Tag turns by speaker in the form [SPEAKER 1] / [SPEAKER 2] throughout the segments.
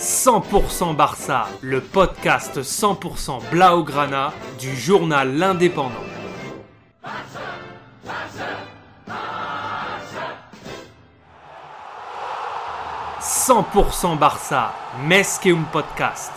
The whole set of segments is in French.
[SPEAKER 1] 100% Barça, le podcast 100% Blaugrana du journal L'Indépendant. « 100% Barça, Mesqueum Podcast.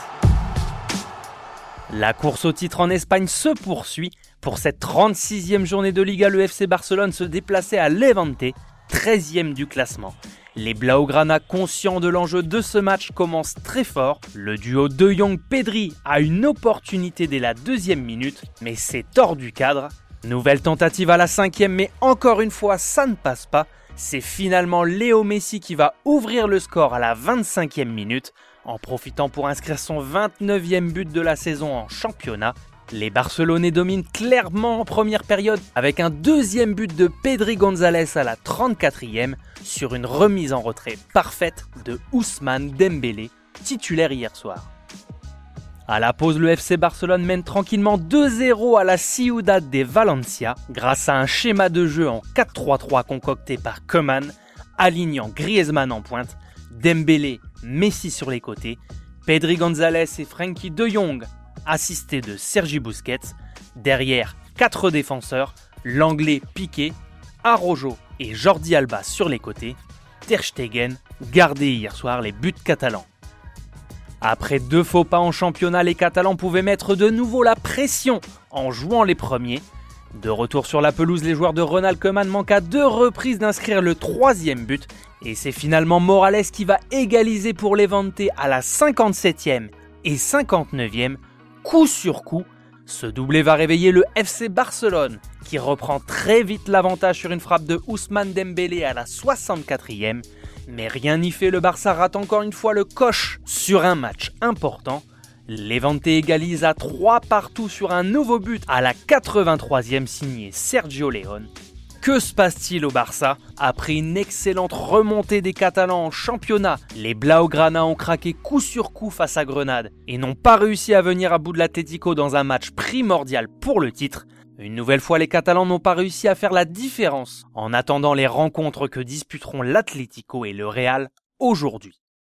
[SPEAKER 2] La course au titre en Espagne se poursuit. Pour cette 36e journée de Liga, le FC Barcelone se déplaçait à Levante, 13e du classement. Les Blaugrana, conscients de l'enjeu de ce match, commencent très fort. Le duo De Jong-Pedri a une opportunité dès la deuxième minute, mais c'est hors du cadre. Nouvelle tentative à la cinquième, mais encore une fois, ça ne passe pas. C'est finalement Léo Messi qui va ouvrir le score à la 25e minute, en profitant pour inscrire son 29e but de la saison en championnat. Les Barcelonais dominent clairement en première période avec un deuxième but de Pedri González à la 34e sur une remise en retrait parfaite de Ousmane Dembélé, titulaire hier soir. À la pause, le FC Barcelone mène tranquillement 2-0 à la Ciudad de Valencia grâce à un schéma de jeu en 4-3-3 concocté par Koeman, alignant Griezmann en pointe, Dembélé, Messi sur les côtés, Pedri González et Frankie de Jong assisté de Sergi Busquets. Derrière, quatre défenseurs, l'anglais Piqué, Arojo et Jordi Alba sur les côtés. Ter Stegen gardé hier soir les buts catalans. Après deux faux pas en championnat, les Catalans pouvaient mettre de nouveau la pression en jouant les premiers. De retour sur la pelouse, les joueurs de Ronald Koeman manquent à deux reprises d'inscrire le troisième but. Et c'est finalement Morales qui va égaliser pour les vanter à la 57e et 59e coup sur coup. Ce doublé va réveiller le FC Barcelone, qui reprend très vite l'avantage sur une frappe de Ousmane Dembélé à la 64e. Mais rien n'y fait, le Barça rate encore une fois le coche sur un match important. Levante égalise à 3 partout sur un nouveau but à la 83e signé Sergio León. Que se passe-t-il au Barça Après une excellente remontée des Catalans en championnat, les Blaugrana ont craqué coup sur coup face à Grenade et n'ont pas réussi à venir à bout de l'Atlético dans un match primordial pour le titre. Une nouvelle fois, les Catalans n'ont pas réussi à faire la différence en attendant les rencontres que disputeront l'Atlético et le Real aujourd'hui.